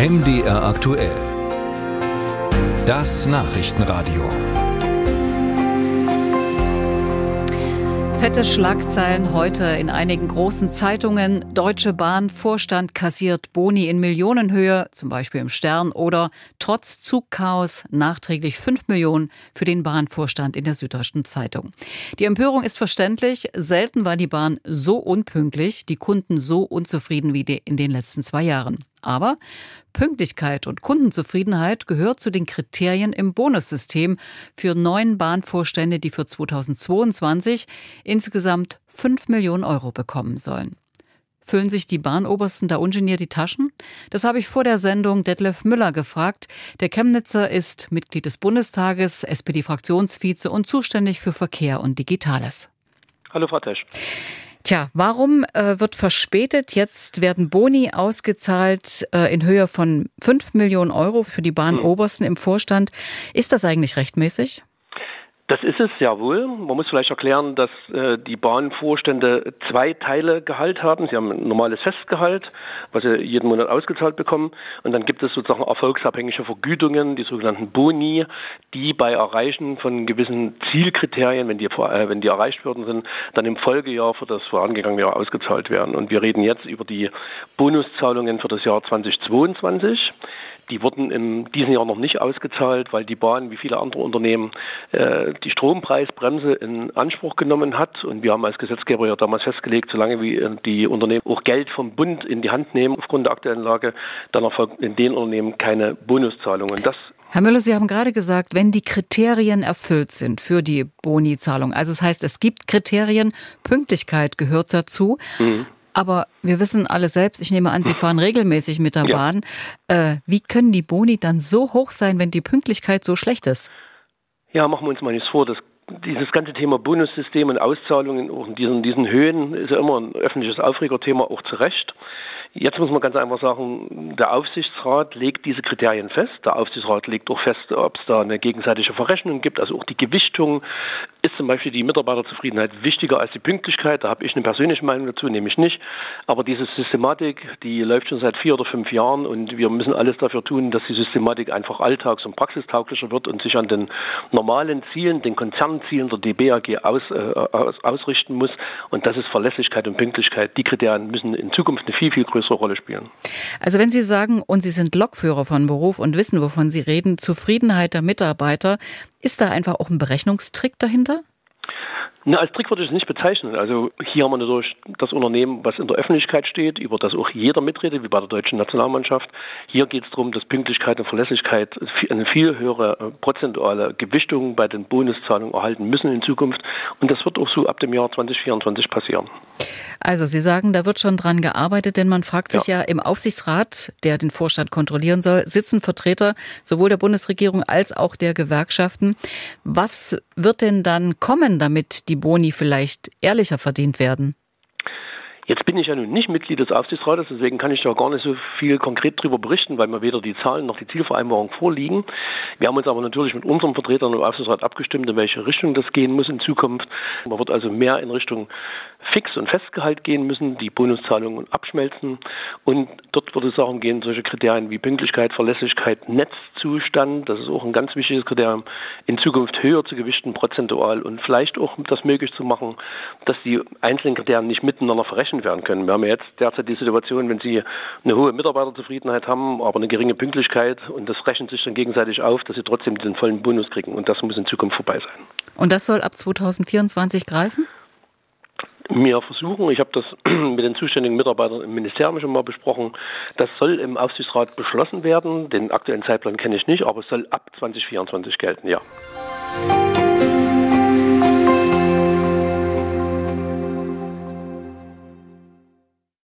MDR aktuell. Das Nachrichtenradio. Fette Schlagzeilen heute in einigen großen Zeitungen. Deutsche Bahn Vorstand kassiert Boni in Millionenhöhe, zum Beispiel im Stern, oder trotz Zugchaos nachträglich 5 Millionen für den Bahnvorstand in der Süddeutschen Zeitung. Die Empörung ist verständlich. Selten war die Bahn so unpünktlich, die Kunden so unzufrieden wie in den letzten zwei Jahren. Aber Pünktlichkeit und Kundenzufriedenheit gehört zu den Kriterien im Bonussystem für neun Bahnvorstände, die für 2022 insgesamt 5 Millionen Euro bekommen sollen. Füllen sich die Bahnobersten da ungeniert die Taschen? Das habe ich vor der Sendung Detlef Müller gefragt. Der Chemnitzer ist Mitglied des Bundestages, SPD-Fraktionsvize und zuständig für Verkehr und Digitales. Hallo, Frau Tesch. Tja, warum äh, wird verspätet? Jetzt werden Boni ausgezahlt äh, in Höhe von 5 Millionen Euro für die Bahnobersten im Vorstand. Ist das eigentlich rechtmäßig? Das ist es ja wohl. Man muss vielleicht erklären, dass äh, die Bahnvorstände zwei Teile Gehalt haben. Sie haben ein normales Festgehalt, was sie jeden Monat ausgezahlt bekommen. Und dann gibt es sozusagen erfolgsabhängige Vergütungen, die sogenannten Boni, die bei Erreichen von gewissen Zielkriterien, wenn die, äh, wenn die erreicht worden sind, dann im Folgejahr für das vorangegangene Jahr ausgezahlt werden. Und wir reden jetzt über die Bonuszahlungen für das Jahr 2022. Die wurden in diesem Jahr noch nicht ausgezahlt, weil die Bahn, wie viele andere Unternehmen, äh, die Strompreisbremse in Anspruch genommen hat. Und wir haben als Gesetzgeber ja damals festgelegt, solange wie äh, die Unternehmen auch Geld vom Bund in die Hand nehmen aufgrund der aktuellen Lage, dann erfolgt in den Unternehmen keine Bonuszahlung. Und das Herr Müller, Sie haben gerade gesagt, wenn die Kriterien erfüllt sind für die Boni-Zahlung, also das heißt, es gibt Kriterien, Pünktlichkeit gehört dazu. Mhm. Aber wir wissen alle selbst, ich nehme an, Sie fahren regelmäßig mit der ja. Bahn. Äh, wie können die Boni dann so hoch sein, wenn die Pünktlichkeit so schlecht ist? Ja, machen wir uns mal nichts vor. Das, dieses ganze Thema Bonussystem und Auszahlungen auch in diesen, diesen Höhen ist ja immer ein öffentliches Aufregerthema, auch zu Recht. Jetzt muss man ganz einfach sagen, der Aufsichtsrat legt diese Kriterien fest. Der Aufsichtsrat legt auch fest, ob es da eine gegenseitige Verrechnung gibt, also auch die Gewichtung. Zum Beispiel die Mitarbeiterzufriedenheit wichtiger als die Pünktlichkeit? Da habe ich eine persönliche Meinung dazu, nämlich nicht. Aber diese Systematik, die läuft schon seit vier oder fünf Jahren und wir müssen alles dafür tun, dass die Systematik einfach alltags- und praxistauglicher wird und sich an den normalen Zielen, den Konzernzielen der DBAG aus, äh, aus, ausrichten muss. Und das ist Verlässlichkeit und Pünktlichkeit. Die Kriterien müssen in Zukunft eine viel, viel größere Rolle spielen. Also wenn Sie sagen, und Sie sind Lokführer von Beruf und wissen, wovon Sie reden, Zufriedenheit der Mitarbeiter, ist da einfach auch ein Berechnungstrick dahinter? Na, als Trick würde ich es nicht bezeichnen. Also hier haben wir natürlich das Unternehmen, was in der Öffentlichkeit steht, über das auch jeder mitredet, wie bei der deutschen Nationalmannschaft. Hier geht es darum, dass Pünktlichkeit und Verlässlichkeit eine viel höhere äh, prozentuale Gewichtung bei den Bonuszahlungen erhalten müssen in Zukunft. Und das wird auch so ab dem Jahr 2024 passieren. Also Sie sagen, da wird schon dran gearbeitet, denn man fragt sich ja, ja im Aufsichtsrat, der den Vorstand kontrollieren soll, sitzen Vertreter sowohl der Bundesregierung als auch der Gewerkschaften. Was wird denn dann kommen, damit die Boni vielleicht ehrlicher verdient werden? Jetzt bin ich ja nun nicht Mitglied des Aufsichtsrates, deswegen kann ich da gar nicht so viel konkret darüber berichten, weil mir weder die Zahlen noch die Zielvereinbarung vorliegen. Wir haben uns aber natürlich mit unseren Vertretern im Aufsichtsrat abgestimmt, in welche Richtung das gehen muss in Zukunft. Man wird also mehr in Richtung Fix- und Festgehalt gehen müssen, die Bonuszahlungen abschmelzen. Und dort würde es darum gehen, solche Kriterien wie Pünktlichkeit, Verlässlichkeit, Netzzustand, das ist auch ein ganz wichtiges Kriterium, in Zukunft höher zu gewichten, prozentual und vielleicht auch das möglich zu machen, dass die einzelnen Kriterien nicht miteinander verrechnet werden können. Wir haben ja jetzt derzeit die Situation, wenn Sie eine hohe Mitarbeiterzufriedenheit haben, aber eine geringe Pünktlichkeit und das rechnet sich dann gegenseitig auf, dass Sie trotzdem den vollen Bonus kriegen. Und das muss in Zukunft vorbei sein. Und das soll ab 2024 greifen? mir versuchen, ich habe das mit den zuständigen Mitarbeitern im Ministerium schon mal besprochen, das soll im Aufsichtsrat beschlossen werden. Den aktuellen Zeitplan kenne ich nicht, aber es soll ab 2024 gelten, ja.